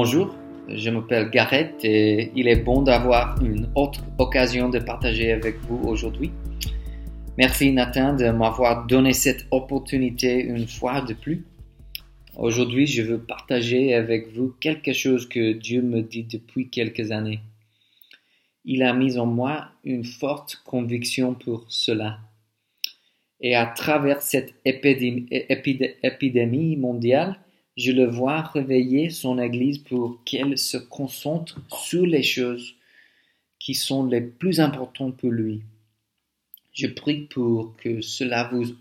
Bonjour, je m'appelle Gareth et il est bon d'avoir une autre occasion de partager avec vous aujourd'hui. Merci Nathan de m'avoir donné cette opportunité une fois de plus. Aujourd'hui, je veux partager avec vous quelque chose que Dieu me dit depuis quelques années. Il a mis en moi une forte conviction pour cela. Et à travers cette épidémie, mondiale, je le vois réveiller son Église pour qu'elle se concentre sur les choses qui sont les plus importantes pour lui. Je prie pour que cela vous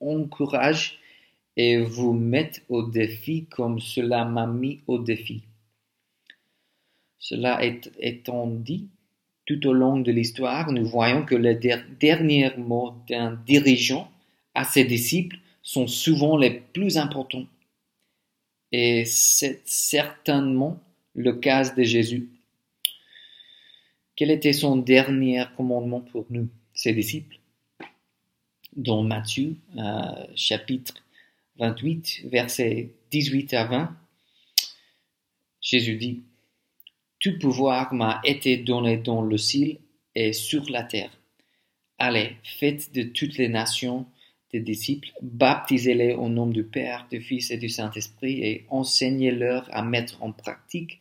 encourage et vous mette au défi comme cela m'a mis au défi. Cela étant dit, tout au long de l'histoire, nous voyons que les derniers mots d'un dirigeant à ses disciples sont souvent les plus importants. Et c'est certainement le cas de Jésus. Quel était son dernier commandement pour nous, ses disciples? Dans Matthieu, euh, chapitre 28, versets 18 à 20, Jésus dit, Tout pouvoir m'a été donné dans le ciel et sur la terre. Allez, faites de toutes les nations disciples, baptisez-les au nom du Père, du Fils et du Saint-Esprit et enseignez-leur à mettre en pratique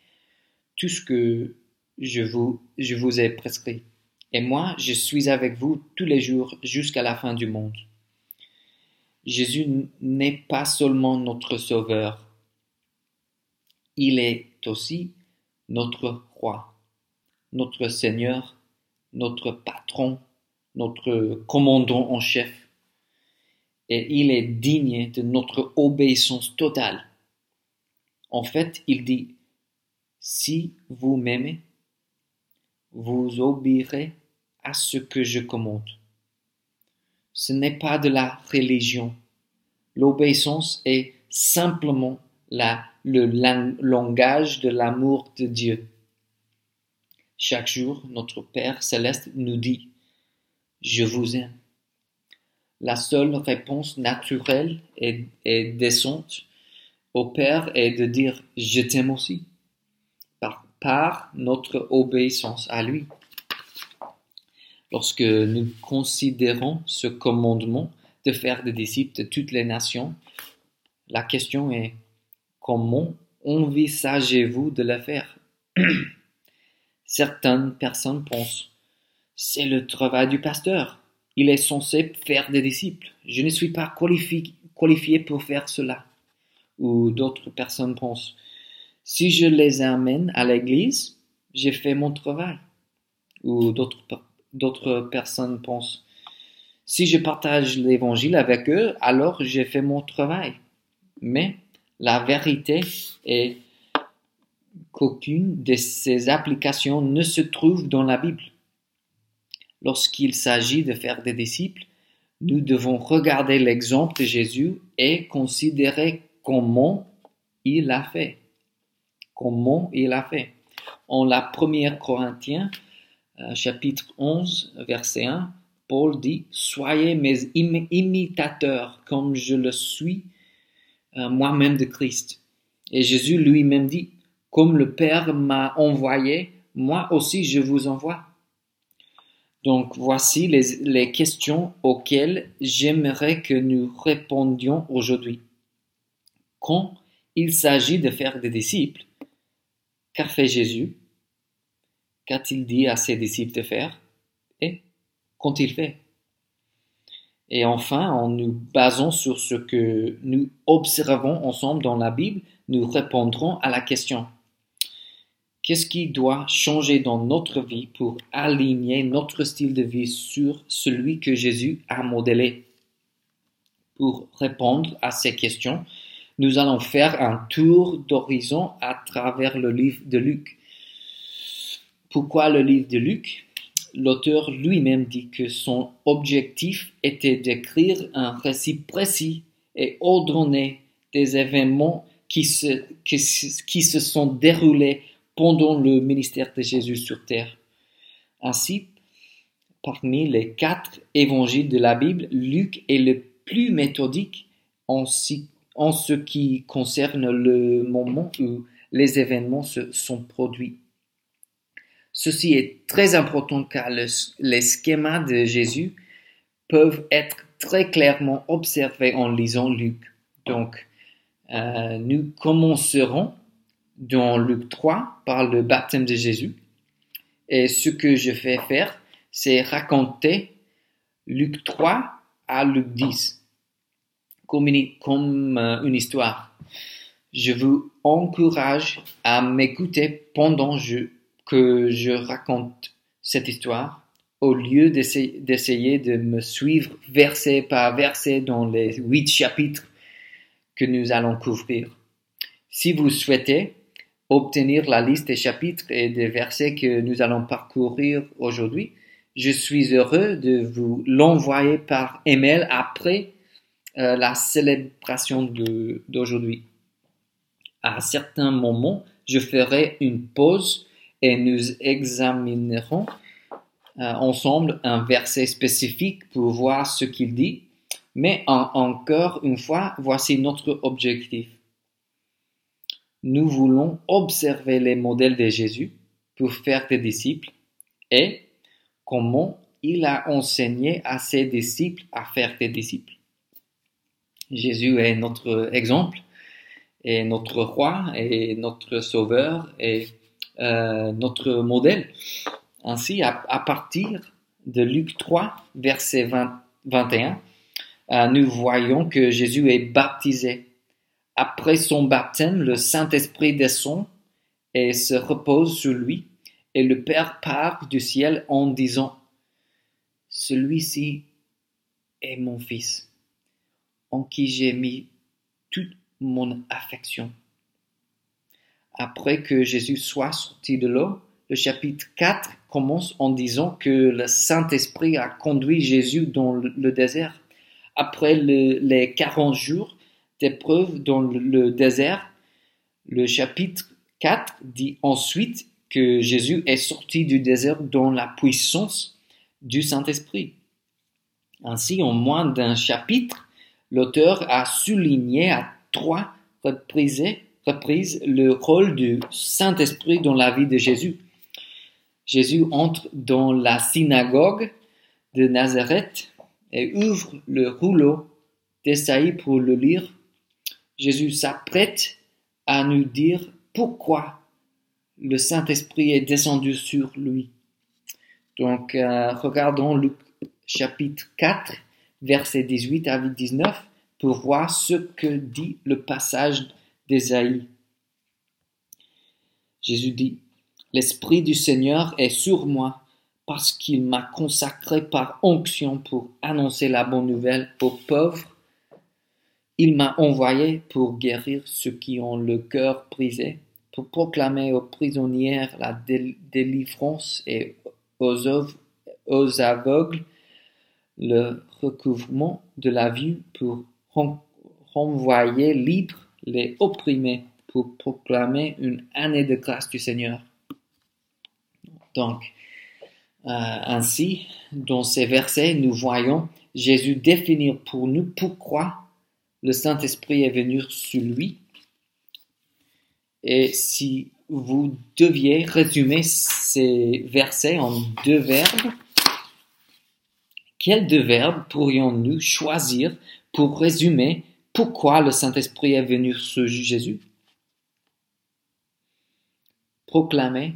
tout ce que je vous, je vous ai prescrit. Et moi, je suis avec vous tous les jours jusqu'à la fin du monde. Jésus n'est pas seulement notre Sauveur, il est aussi notre Roi, notre Seigneur, notre Patron, notre Commandant en chef et il est digne de notre obéissance totale. En fait, il dit, si vous m'aimez, vous obéirez à ce que je commande. Ce n'est pas de la religion. L'obéissance est simplement le langage de l'amour de Dieu. Chaque jour, notre Père céleste nous dit, je vous aime la seule réponse naturelle et, décente au Père est de dire je t'aime aussi par, par notre obéissance à lui. Lorsque nous considérons ce commandement de faire des disciples de toutes les nations, la question est comment envisagez-vous de le faire? Certaines personnes pensent c'est le travail du pasteur il est censé faire des disciples. Je ne suis pas qualifié, pour faire cela. Ou d'autres personnes pensent, si je les amène à l'église, j'ai fait mon travail. Ou d'autres personnes pensent, si je partage l'évangile avec eux, alors j'ai fait mon travail. Mais la vérité est qu'aucune de ces applications ne se trouve dans la Bible. Lorsqu'il s'agit de faire des disciples, nous devons regarder l'exemple de Jésus et considérer comment il a fait. Comment il a fait. En la première Corinthiens, euh, chapitre 11, verset 1, Paul dit, Soyez mes imitateurs comme je le suis euh, moi-même de Christ. Et Jésus lui-même dit, Comme le Père m'a envoyé, moi aussi je vous envoie. Donc voici les, questions auxquelles j'aimerais que nous répondions aujourd'hui. Quand il s'agit de faire des disciples, qu'a fait Jésus? Qu'a-t-il dit à ses disciples de faire? Et qu'ont-ils fait? Et enfin, en nous basant sur ce que nous observons ensemble dans la Bible, nous répondrons à la question Qu'est-ce qui doit changer dans notre vie pour aligner notre style de vie sur celui que Jésus a modélé? Pour répondre à ces questions, nous allons faire un tour d'horizon à travers le livre de Luc. Pourquoi le livre de Luc? L'auteur lui-même dit que son objectif était d'écrire un récit précis et ordonné des événements qui se, qui se sont déroulés pendant le ministère de Jésus sur terre. Ainsi, parmi les quatre évangiles de la Bible, Luc est le plus méthodique en, ce qui concerne le moment où les événements se sont produits. Ceci est très important car les schémas de Jésus peuvent être très clairement observés en lisant Luc. Donc, euh, nous commencerons dans Luc 3 par le baptême de Jésus. Et ce que je vais faire, c'est raconter Luc 3 à Luc 10 comme une, euh, histoire. Je vous encourage à m'écouter pendant que je raconte cette histoire au lieu d'essayer de me suivre verset par verset dans les huit chapitres que nous allons couvrir. Si vous souhaitez obtenir la liste des chapitres et des versets que nous allons parcourir aujourd'hui, je suis heureux de vous l'envoyer par email après euh, la célébration d'aujourd'hui. À certains moments, je ferai une pause et nous examinerons euh, ensemble un verset spécifique pour voir ce qu'il dit. Mais encore une fois, voici notre objectif. Nous voulons observer les modèles de Jésus pour faire des disciples et comment il a enseigné à ses disciples à faire des disciples. Jésus est notre exemple, et notre roi, et notre sauveur, et euh, notre modèle. Ainsi, à, partir de Luc 3, verset 21, euh, nous voyons que Jésus est baptisé. Après son baptême, le Saint-Esprit descend et se repose sur lui, et le Père part du ciel en disant, Celui-ci est mon Fils en qui j'ai mis toute mon affection. Après que Jésus soit sorti de l'eau, le chapitre 4 commence en disant que le Saint-Esprit a conduit Jésus dans le désert. Après les 40 jours dans le désert, le chapitre 4 dit ensuite que Jésus est sorti du désert dans la puissance du Saint-Esprit. Ainsi, en moins d'un chapitre, l'auteur a souligné à trois reprises, le rôle du Saint-Esprit dans la vie de Jésus. Jésus entre dans la synagogue de Nazareth et ouvre le rouleau d'Esaïe pour le lire. Jésus s'apprête à nous dire pourquoi le Saint-Esprit est descendu sur lui. Donc, euh, regardons Luc chapitre 4 versets 18 à 19, pour voir ce que dit le passage d'Ésaïe. Jésus dit, L'Esprit du Seigneur est sur moi, parce qu'il m'a consacré par onction pour annoncer la bonne nouvelle aux pauvres. Il m'a envoyé pour guérir ceux qui ont le cœur brisé, pour proclamer aux prisonnières la délivrance et aux, aveugles le recouvrement de la vue pour renvoyer libres les opprimés, pour proclamer une année de grâce du Seigneur. Donc, euh, ainsi, dans ces versets, nous voyons Jésus définir pour nous pourquoi le Saint-Esprit est venu sur lui. Et si vous deviez résumer ces versets en deux verbes, quels deux verbes pourrions-nous choisir pour résumer pourquoi le Saint-Esprit est venu sur Jésus? Proclamer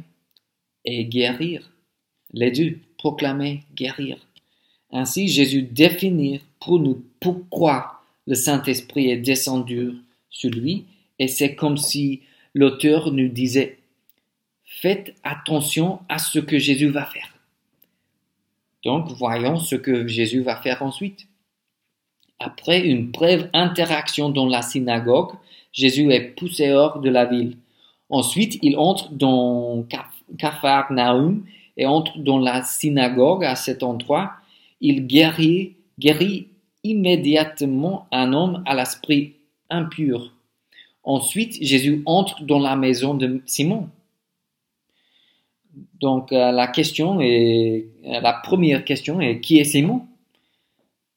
et guérir. Les deux, proclamer, guérir. Ainsi, Jésus définit pour nous pourquoi le Saint-Esprit est descendu sur lui, et c'est comme si l'auteur nous disait, faites attention à ce que Jésus va faire. Donc, voyons ce que Jésus va faire ensuite. Après une brève interaction dans la synagogue, Jésus est poussé hors de la ville. Ensuite, il entre dans Capharnaüm et entre dans la synagogue à cet endroit. Il guérit, guérit immédiatement un homme à l'esprit impur. Ensuite, Jésus entre dans la maison de Simon. Donc euh, la question est, euh, la première question est qui est Simon?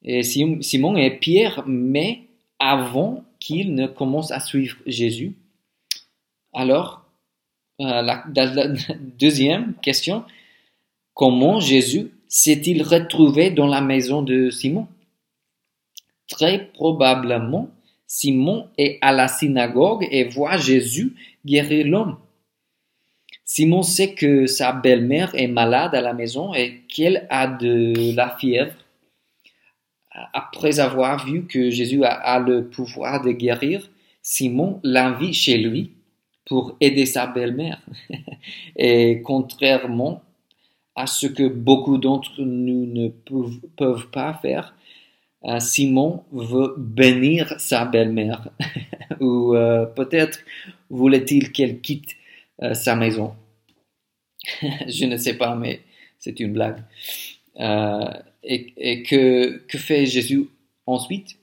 Et Simon est Pierre, mais avant qu'il ne commence à suivre Jésus. Alors, euh, la, deuxième question, comment Jésus s'est-il retrouvé dans la maison de Simon? Très probablement, Simon est à la synagogue et voit Jésus guérir l'homme. Simon sait que sa belle-mère est malade à la maison et qu'elle a de la fièvre. Après avoir vu que Jésus a, le pouvoir de guérir, Simon l'invite chez lui pour aider sa belle-mère. et contrairement à ce que beaucoup d'entre nous ne peuvent, pas faire, Simon veut bénir sa belle-mère. Ou euh, peut-être voulait-il qu'elle quitte euh, sa maison. Je ne sais pas, mais c'est une blague. et, que, que fait Jésus ensuite?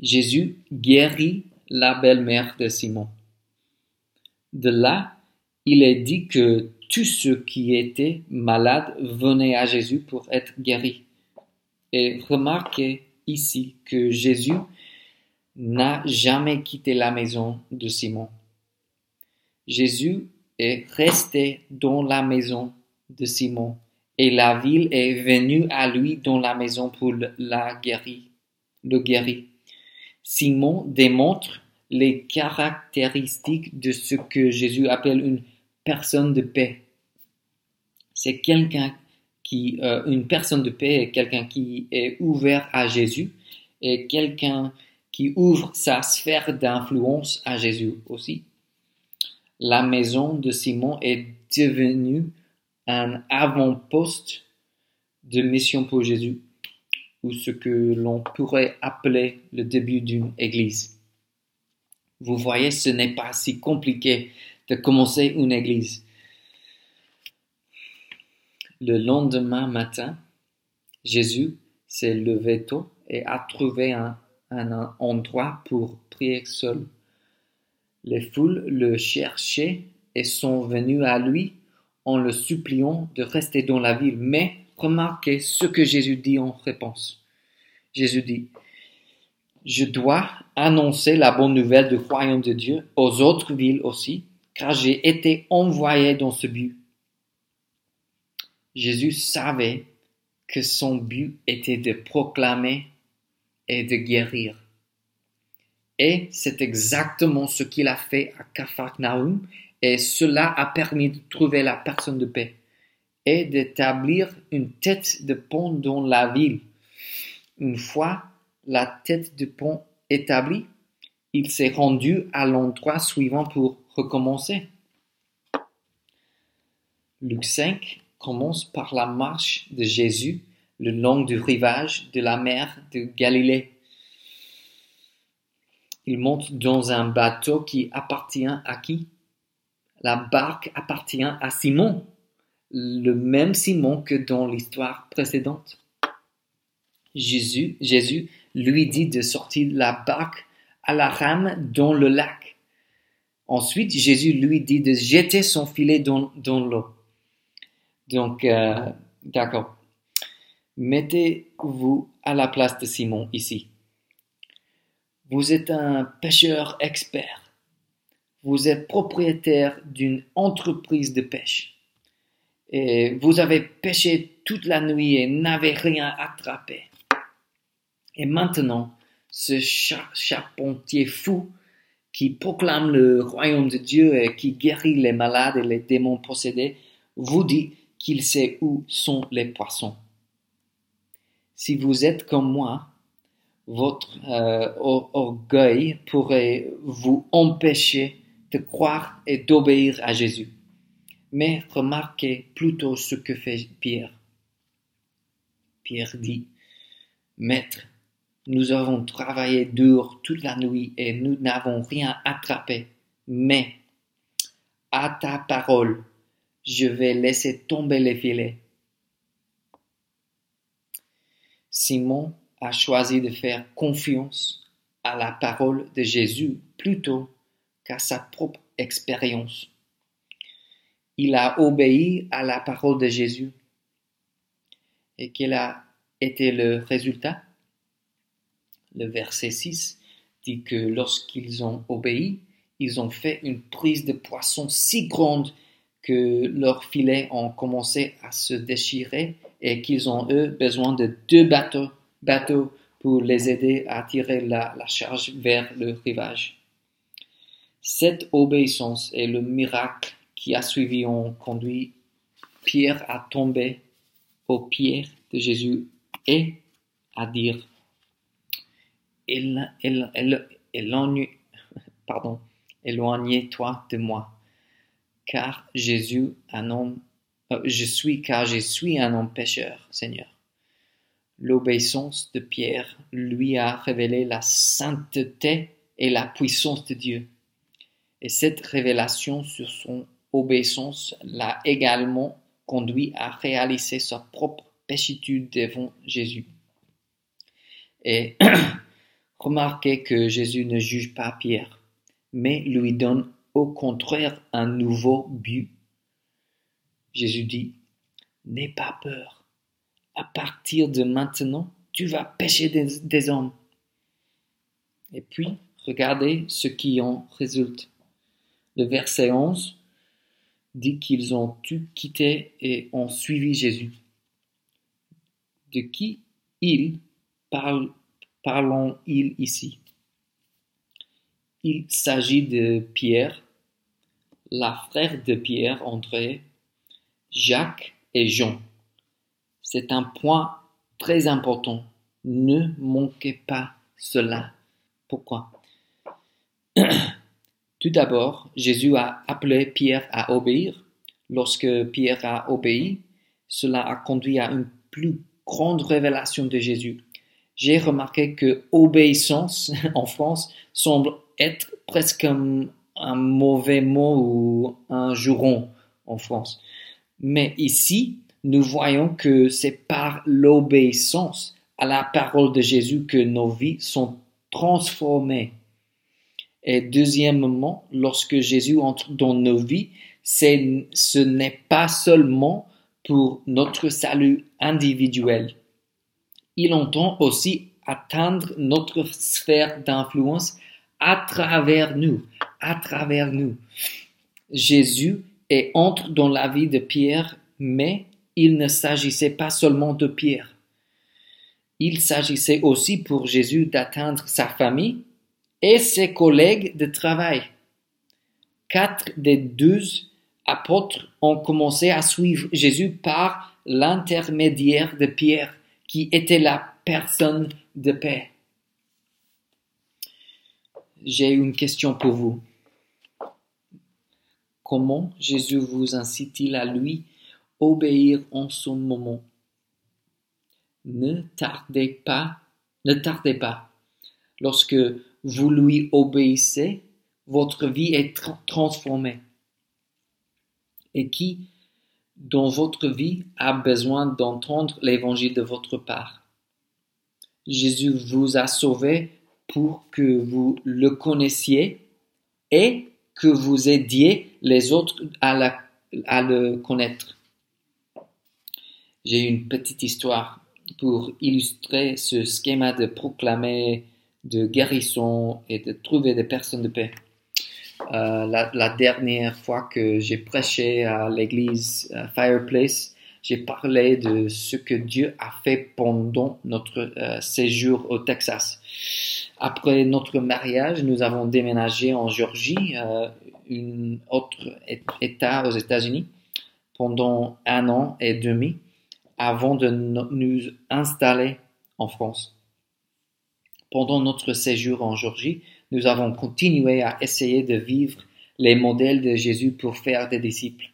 Jésus guérit la belle-mère de Simon. De là, il est dit que tous ceux qui étaient malades venaient à Jésus pour être guéris. Et remarquez ici que Jésus n'a jamais quitté la maison de Simon. Jésus est resté dans la maison de Simon et la ville est venue à lui dans la maison pour la guérir, le guérir. Simon démontre les caractéristiques de ce que Jésus appelle une personne de paix. C'est quelqu'un qui, euh, une personne de paix est quelqu'un qui est ouvert à Jésus et quelqu'un qui ouvre sa sphère d'influence à Jésus aussi. La maison de Simon est devenue un avant-poste de mission pour Jésus, ou ce que l'on pourrait appeler le début d'une église. Vous voyez, ce n'est pas si compliqué de commencer une église. Le lendemain matin, Jésus s'est levé tôt et a trouvé un, endroit pour prier seul. Les foules le cherchaient et sont venues à lui en le suppliant de rester dans la ville. Mais remarquez ce que Jésus dit en réponse. Jésus dit, je dois annoncer la bonne nouvelle du royaume de Dieu aux autres villes aussi, car j'ai été envoyé dans ce but. Jésus savait que son but était de proclamer et de guérir. Et c'est exactement ce qu'il a fait à Capharnaüm, et cela a permis de trouver la personne de paix et d'établir une tête de pont dans la ville. Une fois la tête de pont établie, il s'est rendu à l'endroit suivant pour recommencer. Luc 5 commence par la marche de Jésus le long du rivage de la mer de Galilée. Il monte dans un bateau qui appartient à qui? La barque appartient à Simon, le même Simon que dans l'histoire précédente. Jésus, lui dit de sortir la barque à la rame dans le lac. Ensuite, Jésus lui dit de jeter son filet dans, l'eau. Donc, euh, d'accord. Mettez-vous à la place de Simon ici. Vous êtes un pêcheur expert. Vous êtes propriétaire d'une entreprise de pêche. Et vous avez pêché toute la nuit et n'avez rien attrapé. Et maintenant, ce charpentier fou qui proclame le royaume de Dieu et qui guérit les malades et les démons possédés, vous dit qu'il sait où sont les poissons. Si vous êtes comme moi, votre euh, orgueil pourrait vous empêcher de croire et d'obéir à Jésus. Mais remarquez plutôt ce que fait Pierre. Pierre dit, Maître, nous avons travaillé dur toute la nuit et nous n'avons rien attrapé. Mais, à ta parole, je vais laisser tomber les filets. Simon a choisi de faire confiance à la parole de Jésus plutôt qu'à sa propre expérience. Il a obéi à la parole de Jésus. Et quel a été le résultat? Le verset 6 dit que lorsqu'ils ont obéi, ils ont fait une prise de poisson si grande que leurs filets ont commencé à se déchirer et qu'ils ont eu besoin de deux bateaux, bateaux pour les aider à tirer la, la charge vers le rivage. Cette obéissance et le miracle qui a suivi ont conduit Pierre à tomber aux pieds de Jésus et à dire Éloignez-toi de moi, car Jésus, un homme, euh, je suis, car je suis un homme pécheur, Seigneur. L'obéissance de Pierre lui a révélé la sainteté et la puissance de Dieu. Et cette révélation sur son obéissance l'a également conduit à réaliser sa propre péchitude devant Jésus. Et remarquez que Jésus ne juge pas Pierre, mais lui donne au contraire un nouveau but. Jésus dit, N'aie pas peur, à partir de maintenant, tu vas pécher des, hommes. Et puis, regardez ce qui en résulte. Le verset 11 dit qu'ils ont tout quitté et ont suivi Jésus. De qui il parle, parlons-ils ici? Il s'agit de Pierre, la frère de Pierre, André, Jacques et Jean. C'est un point très important. Ne manquez pas cela. Pourquoi? Tout d'abord, Jésus a appelé Pierre à obéir. Lorsque Pierre a obéi, cela a conduit à une plus grande révélation de Jésus. J'ai remarqué que obéissance en France semble être presque un mauvais mot ou un juron en France. Mais ici, nous voyons que c'est par l'obéissance à la parole de Jésus que nos vies sont transformées. Et deuxièmement, lorsque Jésus entre dans nos vies, ce n'est pas seulement pour notre salut individuel. Il entend aussi atteindre notre sphère d'influence à travers nous, à travers nous. Jésus est entre dans la vie de Pierre, mais il ne s'agissait pas seulement de Pierre. Il s'agissait aussi pour Jésus d'atteindre sa famille, et ses collègues de travail. Quatre des douze apôtres ont commencé à suivre Jésus par l'intermédiaire de Pierre, qui était la personne de paix. J'ai une question pour vous. Comment Jésus vous incite-t-il à lui obéir en son moment? Ne tardez pas, ne tardez pas. Lorsque vous lui obéissez, votre vie est transformée. Et qui, dans votre vie, a besoin d'entendre l'évangile de votre part? Jésus vous a sauvé pour que vous le connaissiez et que vous aidiez les autres à, le connaître. J'ai une petite histoire pour illustrer ce schéma de proclamer de guérison et de trouver des personnes de paix. Euh, la, dernière fois que j'ai prêché à l'église Fireplace, j'ai parlé de ce que Dieu a fait pendant notre euh, séjour au Texas. Après notre mariage, nous avons déménagé en Géorgie, un autre État aux États-Unis, pendant un an et demi avant de nous installer en France. Pendant notre séjour en Géorgie, nous avons continué à essayer de vivre les modèles de Jésus pour faire des disciples.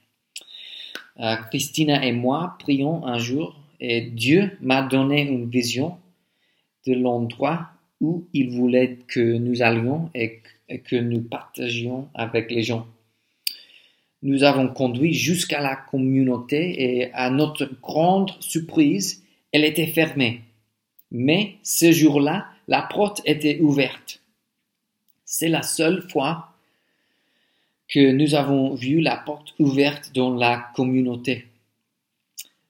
Euh, Christina et moi prions un jour et Dieu m'a donné une vision de l'endroit où il voulait que nous allions et que nous partagions avec les gens. Nous avons conduit jusqu'à la communauté et à notre grande surprise, elle était fermée. Mais ce jour-là, la porte était ouverte. C'est la seule fois que nous avons vu la porte ouverte dans la communauté.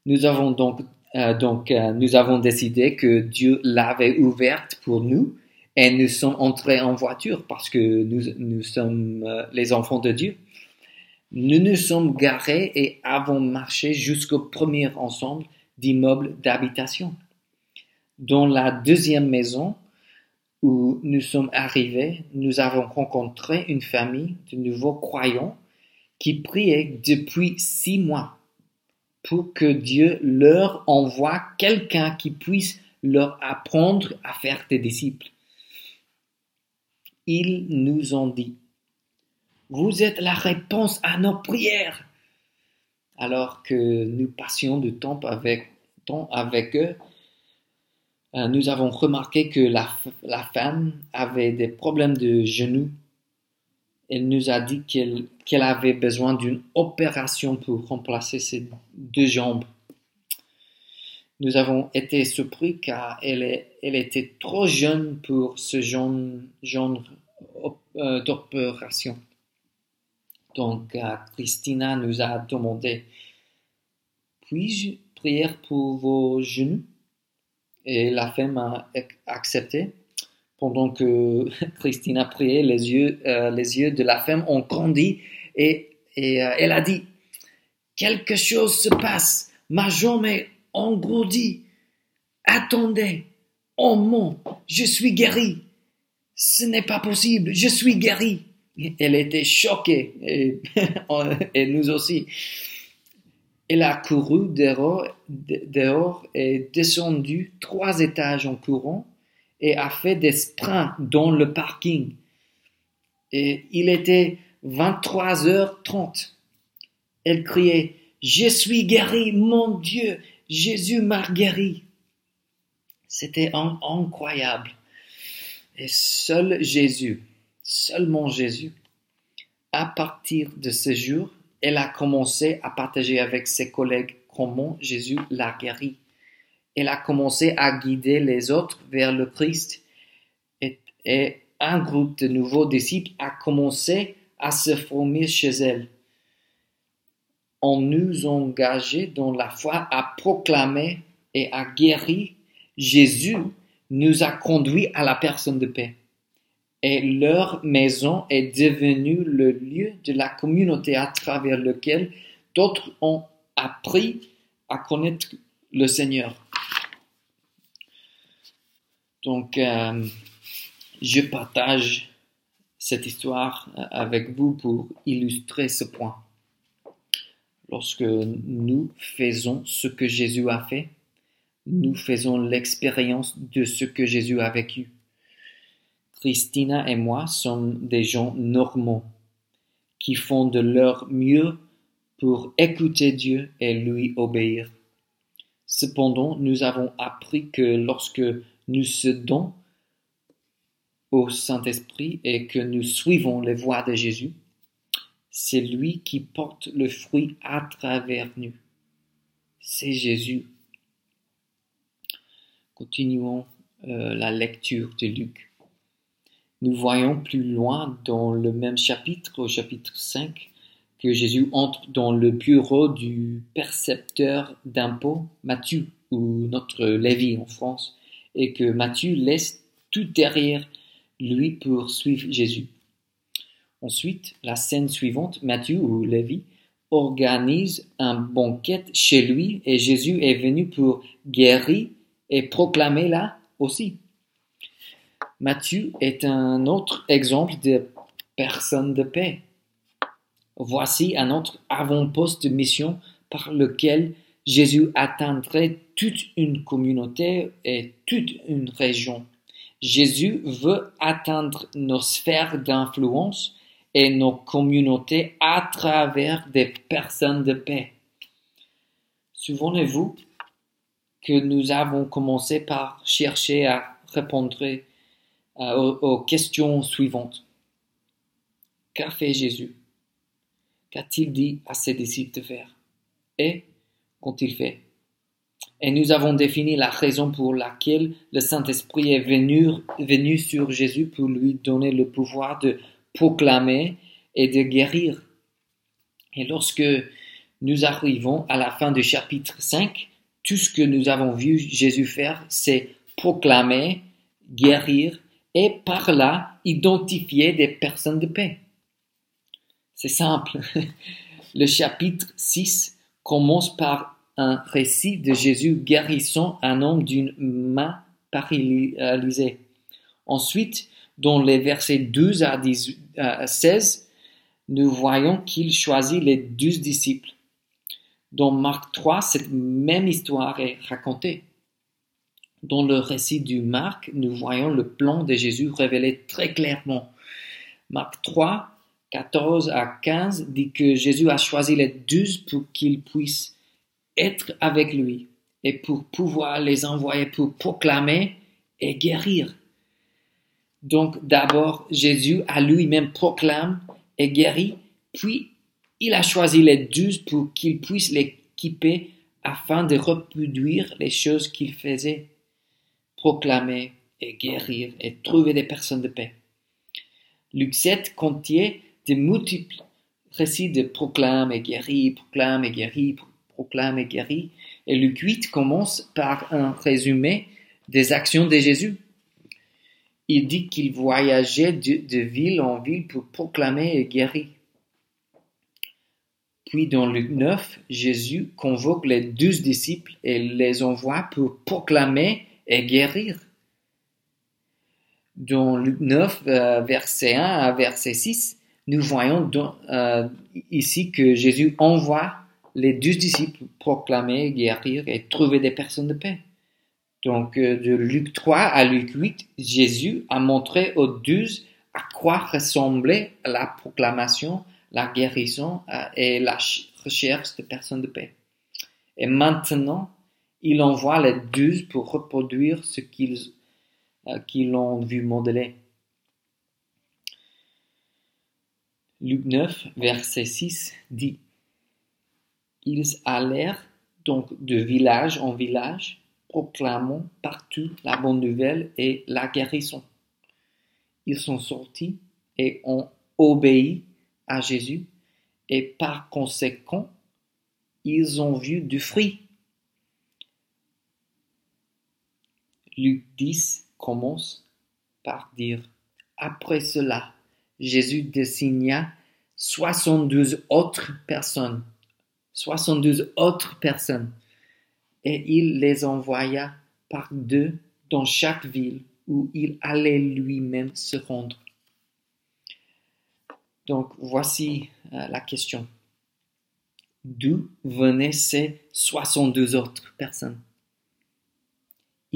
Nous avons donc, euh, donc euh, nous avons décidé que Dieu l'avait ouverte pour nous et nous sommes entrés en voiture parce que nous, nous sommes euh, les enfants de Dieu. Nous nous sommes garés et avons marché jusqu'au premier ensemble d'immeubles d'habitation. Dans la deuxième maison où nous sommes arrivés, nous avons rencontré une famille de nouveaux croyants qui priaient depuis six mois pour que Dieu leur envoie quelqu'un qui puisse leur apprendre à faire des disciples. Ils nous ont dit, vous êtes la réponse à nos prières. Alors que nous passions du temps avec, temps avec eux, nous avons remarqué que la, la, femme avait des problèmes de genoux. Elle nous a dit qu'elle avait besoin d'une opération pour remplacer ses deux jambes. Nous avons été surpris car elle, elle était trop jeune pour ce genre, genre euh, d'opération. Donc, euh, Christina nous a demandé, puis-je prier pour vos genoux? Et la femme a accepté. Pendant que Christina priait, les yeux, euh, les yeux de la femme ont grandi et, et elle a dit, quelque chose se passe, ma jambe est engourdie. Attendez, oh mon, je suis guéri. Ce n'est pas possible, je suis guéri. Elle était choquée, et, nous aussi. Elle a couru dehors, dehors et descendu trois étages en courant et a fait des sprints dans le parking. Et il était 23h30. Elle criait, Je suis guéri, mon Dieu, Jésus m'a guéri. C'était incroyable. Et seul Jésus, seulement Jésus, à partir de ce jour, elle a commencé à partager avec ses collègues comment Jésus l'a guéri. Elle a commencé à guider les autres vers le Christ et, un groupe de nouveaux disciples a commencé à se former chez elle. On nous engageait dans la foi à proclamer et à guérir Jésus nous a conduits à la personne de paix. Et leur maison est devenue le lieu de la communauté à travers lequel d'autres ont appris à connaître le Seigneur. Donc, euh, je partage cette histoire avec vous pour illustrer ce point. Lorsque nous faisons ce que Jésus a fait, nous faisons l'expérience de ce que Jésus a vécu. Christina et moi sommes des gens normaux qui font de leur mieux pour écouter Dieu et lui obéir. Cependant, nous avons appris que lorsque nous cédons au Saint-Esprit et que nous suivons les voies de Jésus, c'est lui qui porte le fruit à travers nous. C'est Jésus. Continuons euh, la lecture de Luc. Nous voyons plus loin dans le même chapitre, au chapitre 5, que Jésus entre dans le bureau du percepteur d'impôts, Matthieu, ou notre Lévi en France, et que Matthieu laisse tout derrière lui pour suivre Jésus. Ensuite, la scène suivante, Matthieu ou Lévi organise un banquet chez lui et Jésus est venu pour guérir et proclamer là aussi. Matthieu est un autre exemple de personne de paix. Voici un autre avant-poste de mission par lequel Jésus atteindrait toute une communauté et toute une région. Jésus veut atteindre nos sphères d'influence et nos communautés à travers des personnes de paix. Souvenez-vous que nous avons commencé par chercher à répondre euh, aux, questions suivantes. Qu'a fait Jésus? Qu'a-t-il dit à ses disciples de faire? Et qu'ont-ils fait? Et nous avons défini la raison pour laquelle le Saint-Esprit est venu, venu sur Jésus pour lui donner le pouvoir de proclamer et de guérir. Et lorsque nous arrivons à la fin du chapitre 5, tout ce que nous avons vu Jésus faire, c'est proclamer, guérir et par là identifier des personnes de paix. C'est simple. Le chapitre 6 commence par un récit de Jésus guérissant un homme d'une main paralysée. Ensuite, dans les versets 12 à 16, nous voyons qu'il choisit les douze disciples. Dans Marc 3, cette même histoire est racontée. Dans le récit du Marc, nous voyons le plan de Jésus révélé très clairement. Marc 3, 14 à 15 dit que Jésus a choisi les douze pour qu'ils puissent être avec lui et pour pouvoir les envoyer pour proclamer et guérir. Donc d'abord, Jésus a lui-même proclame et guéri, puis il a choisi les douze pour qu'ils puissent l'équiper afin de reproduire les choses qu'il faisait, proclamer et guérir et trouver des personnes de paix. 7 contient de multiples récits de proclame et guéri, proclame et guéri, proclame et guéri. Et Luc 8 commence par un résumé des actions de Jésus. Il dit qu'il voyageait de, ville en ville pour proclamer et guérir. Puis dans Luc 9, Jésus convoque les douze disciples et les envoie pour proclamer et guérir. Dans Luc 9, euh, verset 1 à verset 6, nous voyons euh, ici que Jésus envoie les douze disciples proclamer, guérir et trouver des personnes de paix. Donc, euh, de Luc 3 à Luc 8, Jésus a montré aux douze à quoi ressemblait la proclamation, la guérison et la recherche de personnes de paix. Et maintenant, il envoie les douze pour reproduire ce qu'ils qu'ils ont vu modeler. Luc 9, verset 6 dit Ils allèrent donc de village en village, proclamant partout la bonne nouvelle et la guérison. Ils sont sortis et ont obéi à Jésus, et par conséquent, ils ont vu du fruit. Luc 10 commence par dire Après cela, Jésus désigna 72 autres personnes, 72 autres personnes, et il les envoya par deux dans chaque ville où il allait lui-même se rendre. Donc voici euh, la question. D'où venaient ces 72 autres personnes?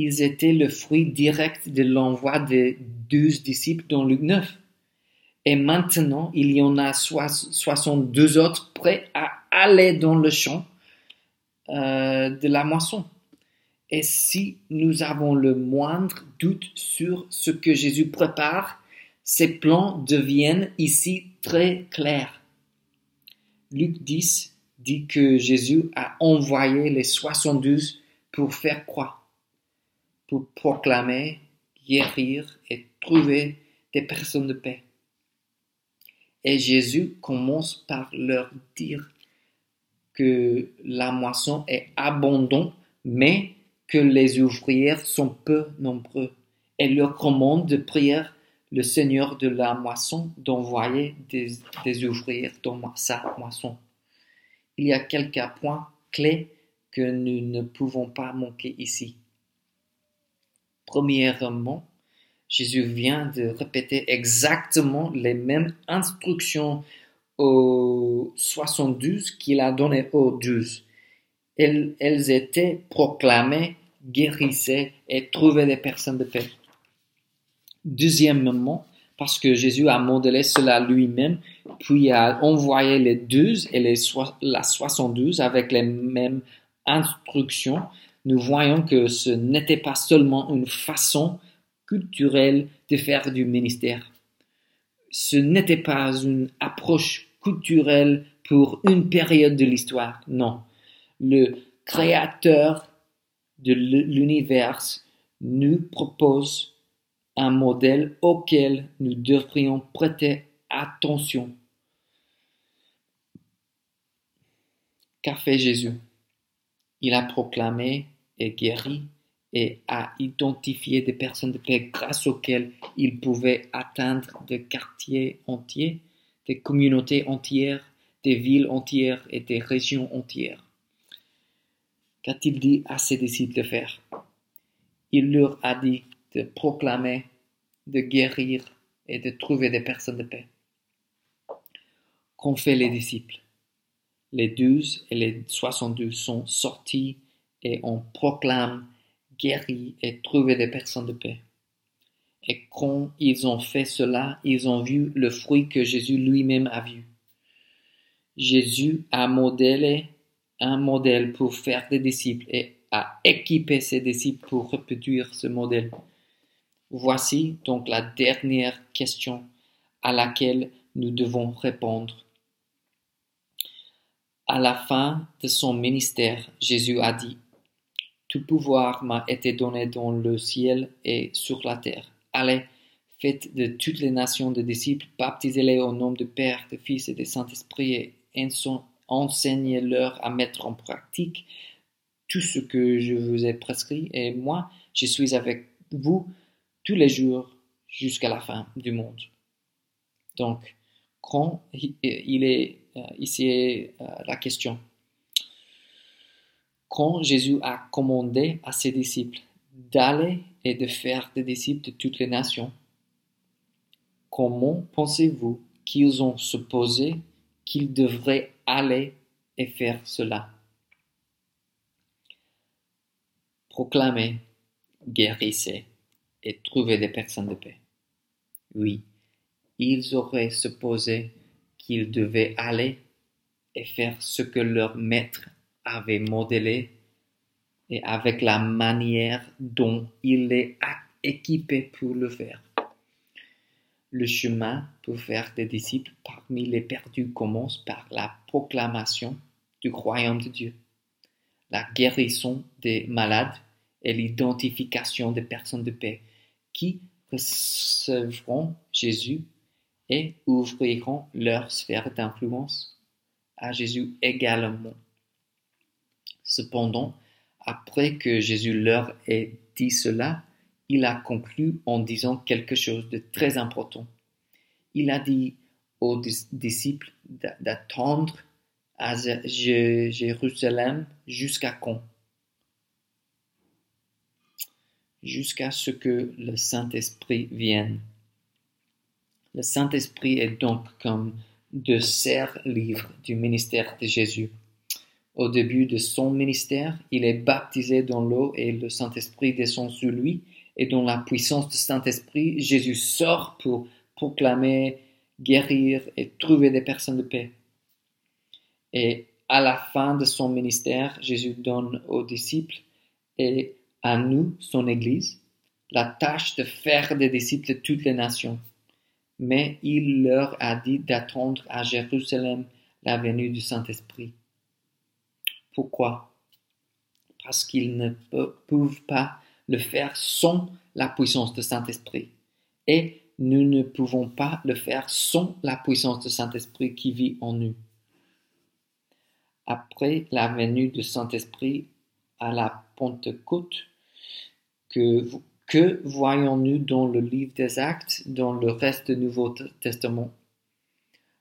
Ils étaient le fruit direct de l'envoi des douze disciples dans Luc 9. Et maintenant, il y en a 62 autres prêts à aller dans le champ euh, de la moisson. Et si nous avons le moindre doute sur ce que Jésus prépare, ces plans deviennent ici très clairs. Luc 10 dit que Jésus a envoyé les 72 pour faire croire, pour proclamer, guérir et trouver des personnes de paix. Et Jésus commence par leur dire que la moisson est abondante, mais que les ouvrières sont peu nombreux. Et leur commande de prier le Seigneur de la moisson d'envoyer des, des ouvrières dans sa moisson. Il y a quelques points clés que nous ne pouvons pas manquer ici. Premièrement, Jésus vient de répéter exactement les mêmes instructions aux 72 qu'il a données aux 12. Elles, elles étaient proclamées, guérissaient et trouvaient des personnes de paix. Deuxièmement, parce que Jésus a modelé cela lui-même, puis a envoyé les 12 et les la 72 avec les mêmes instructions, nous voyons que ce n'était pas seulement une façon culturel de faire du ministère. Ce n'était pas une approche culturelle pour une période de l'histoire, non. Le créateur de l'univers nous propose un modèle auquel nous devrions prêter attention. Qu'a fait Jésus? Il a proclamé et guéri et à identifier des personnes de paix grâce auxquelles il pouvait atteindre des quartiers entiers, des communautés entières, des villes entières et des régions entières. Qu'a-t-il dit à ses disciples de faire? Il leur a dit de proclamer, de guérir et de trouver des personnes de paix. Qu'ont fait les disciples? Les douze et les soixante-douze sont sortis et on proclame guéri et trouvé des personnes de paix. Et quand ils ont fait cela, ils ont vu le fruit que Jésus lui-même a vu. Jésus a modélé un modèle pour faire des disciples et a équipé ses disciples pour reproduire ce modèle. Voici donc la dernière question à laquelle nous devons répondre. À la fin de son ministère, Jésus a dit tout pouvoir m'a été donné dans le ciel et sur la terre. Allez, faites de toutes les nations de disciples, baptisez-les au nom du Père, du Fils et du Saint-Esprit et enseignez-leur à mettre en pratique tout ce que je vous ai prescrit. Et moi, je suis avec vous tous les jours jusqu'à la fin du monde. Donc, quand il est ici euh, la question quand Jésus a commandé à ses disciples d'aller et de faire des disciples de toutes les nations, comment pensez-vous qu'ils ont supposé qu'ils devraient aller et faire cela? Proclamer, guérissez et trouver des personnes de paix. Oui, ils auraient supposé qu'ils devaient aller et faire ce que leur maître avait modélé et avec la manière dont il est équipé pour le faire. Le chemin pour faire des disciples parmi les perdus commence par la proclamation du royaume de Dieu, la guérison des malades et l'identification des personnes de paix qui recevront Jésus et ouvriront leur sphère d'influence à Jésus également. Cependant, après que Jésus leur ait dit cela, il a conclu en disant quelque chose de très important. Il a dit aux disciples d'attendre à Jérusalem jusqu'à quand? Jusqu'à ce que le Saint-Esprit vienne. Le Saint-Esprit est donc comme de serre livre du ministère de Jésus. Au début de son ministère, il est baptisé dans l'eau et le Saint-Esprit descend sur lui. Et dans la puissance du Saint-Esprit, Jésus sort pour proclamer, guérir et trouver des personnes de paix. Et à la fin de son ministère, Jésus donne aux disciples et à nous, son Église, la tâche de faire des disciples de toutes les nations. Mais il leur a dit d'attendre à Jérusalem la venue du Saint-Esprit. Pourquoi? Parce qu'ils ne peuvent pas le faire sans la puissance du Saint-Esprit. Et nous ne pouvons pas le faire sans la puissance du Saint-Esprit qui vit en nous. Après la venue du Saint-Esprit à la Pentecôte, que, que voyons-nous dans le livre des Actes, dans le reste du Nouveau Testament?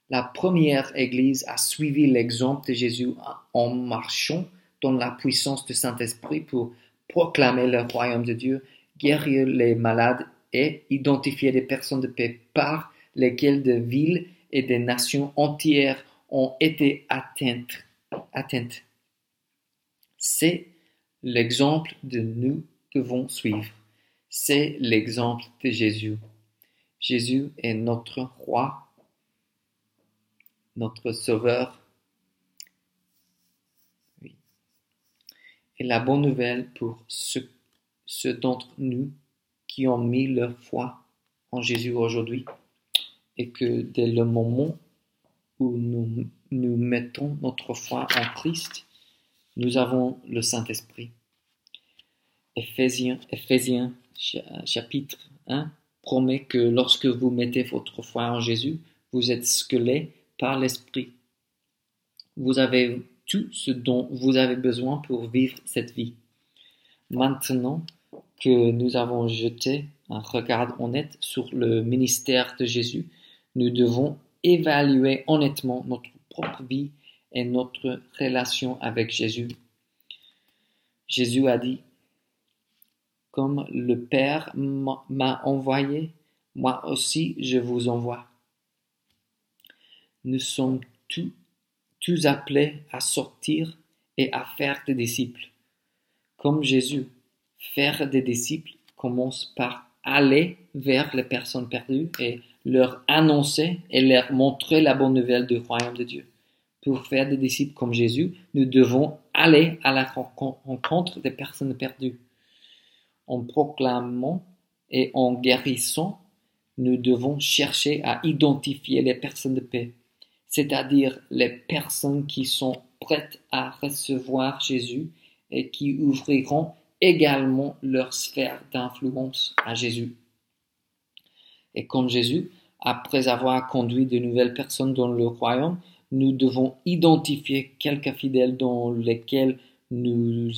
La première Église a suivi l'exemple de Jésus en marchant dans la puissance du Saint-Esprit pour proclamer le royaume de Dieu, guérir les malades et identifier des personnes de paix par lesquelles des villes et des nations entières ont été atteintes. atteintes. C'est l'exemple de nous devons suivre. C'est l'exemple de Jésus. Jésus est notre roi notre Sauveur. Et la bonne nouvelle pour ceux, d'entre nous qui ont mis leur foi en Jésus aujourd'hui est que dès le moment où nous, nous mettons notre foi en Christ, nous avons le Saint-Esprit. Éphésiens, Éphésiens chapitre 1 promet que lorsque vous mettez votre foi en Jésus, vous êtes squelés par l'Esprit. Vous avez tout ce dont vous avez besoin pour vivre cette vie. Maintenant, que nous avons jeté un regard honnête sur le ministère de Jésus, nous devons évaluer honnêtement notre propre vie et notre relation avec Jésus. Jésus a dit, Comme le Père m'a envoyé, moi aussi je vous envoie. Nous sommes tous, tous appelés à sortir et à faire des disciples. Comme Jésus, faire des disciples commence par aller vers les personnes perdues et leur annoncer et leur montrer la bonne nouvelle du royaume de Dieu. Pour faire des disciples comme Jésus, nous devons aller à la rencontre des personnes perdues. En proclamant et en guérissant, nous devons chercher à identifier les personnes de paix, c'est-à-dire les personnes qui sont prêtes à recevoir Jésus et qui ouvriront également leur sphère d'influence à Jésus. Et comme Jésus, après avoir conduit de nouvelles personnes dans le royaume, nous devons identifier quelques fidèles dans lesquels nous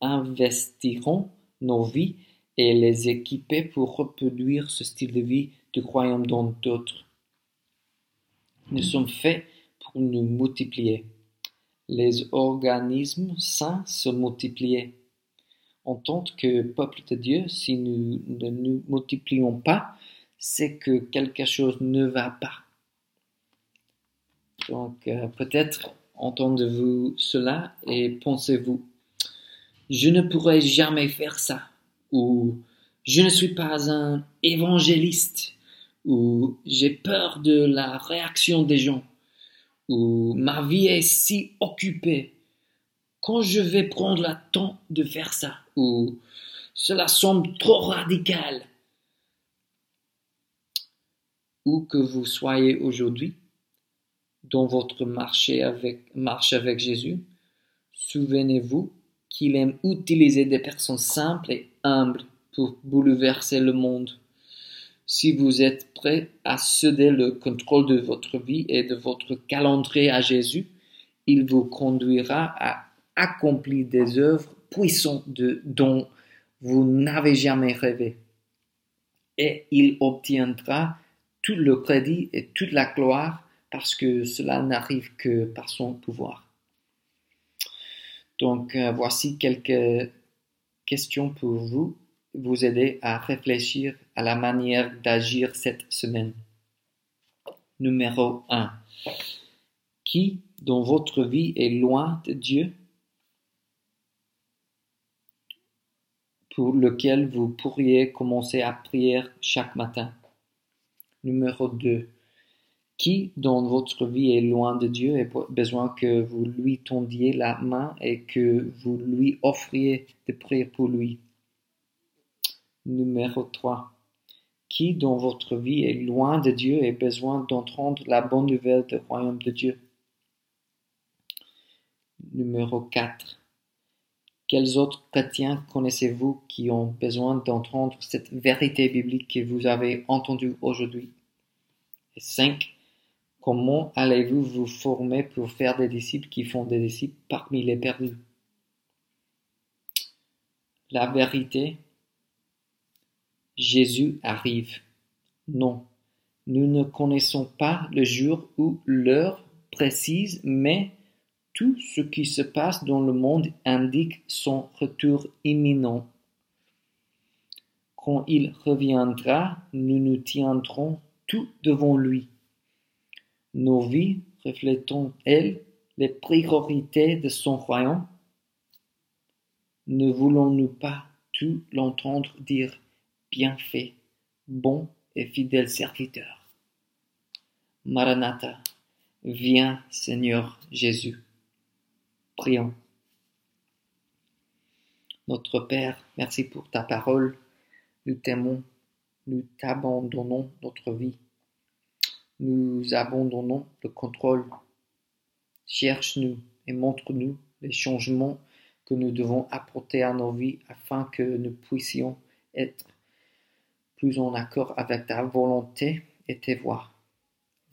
investirons nos vies et les équiper pour reproduire ce style de vie du royaume dans d'autres. Nous sommes faits pour nous multiplier. Les organismes sains se multiplient. En tant que peuple de Dieu, si nous ne nous multiplions pas, c'est que quelque chose ne va pas. Donc euh, peut-être entendez-vous cela et pensez-vous, je ne pourrai jamais faire ça, ou je ne suis pas un évangéliste, ou j'ai peur de la réaction des gens, ou ma vie est si occupée. Quand je vais prendre le temps de faire ça, ou cela semble trop radical, où que vous soyez aujourd'hui, dans votre marche avec Jésus, souvenez-vous qu'il aime utiliser des personnes simples et humbles pour bouleverser le monde. Si vous êtes prêt à céder le contrôle de votre vie et de votre calendrier à Jésus, il vous conduira à accomplir des œuvres puissantes dont vous n'avez jamais rêvé. Et il obtiendra tout le crédit et toute la gloire parce que cela n'arrive que par son pouvoir. Donc euh, voici quelques questions pour vous, vous aider à réfléchir à la manière d'agir cette semaine. Numéro 1. Qui dans votre vie est loin de Dieu? Pour lequel vous pourriez commencer à prier chaque matin Numéro 2. Qui dans votre vie est loin de Dieu et besoin que vous lui tendiez la main et que vous lui offriez de prier pour lui. Numéro 3. Qui dans votre vie est loin de Dieu et besoin d'entendre la bonne nouvelle du royaume de Dieu. Numéro 4. Quels autres chrétiens connaissez-vous qui ont besoin d'entendre cette vérité biblique que vous avez entendue aujourd'hui? Et 5. Comment allez-vous vous former pour faire des disciples qui font des disciples parmi les perdus? La vérité, Jésus arrive. Non, nous ne connaissons pas le jour ou l'heure précise, mais tout ce qui se passe dans le monde indique son retour imminent. Quand il reviendra, nous nous tiendrons tout devant lui. Nos vies reflétant-elles les priorités de son royaume Ne voulons-nous pas tout l'entendre dire bien fait, bon et fidèle serviteur? Maranatha, viens Seigneur Jésus. Prions. Notre Père, merci pour ta parole. Nous t'aimons, nous t'abandonnons notre vie. Nous abandonnons le contrôle. Cherche-nous et montre-nous les changements que nous devons apporter à nos vies afin que nous puissions être plus en accord avec ta volonté et tes voies.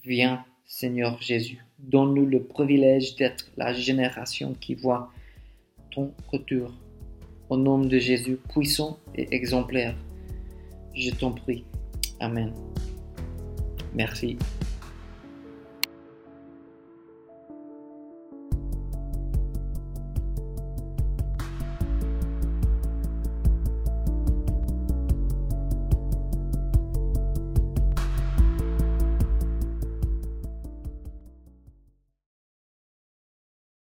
Viens, Seigneur Jésus. Donne-nous le privilège d'être la génération qui voit ton retour. Au nom de Jésus puissant et exemplaire, je t'en prie. Amen. Merci.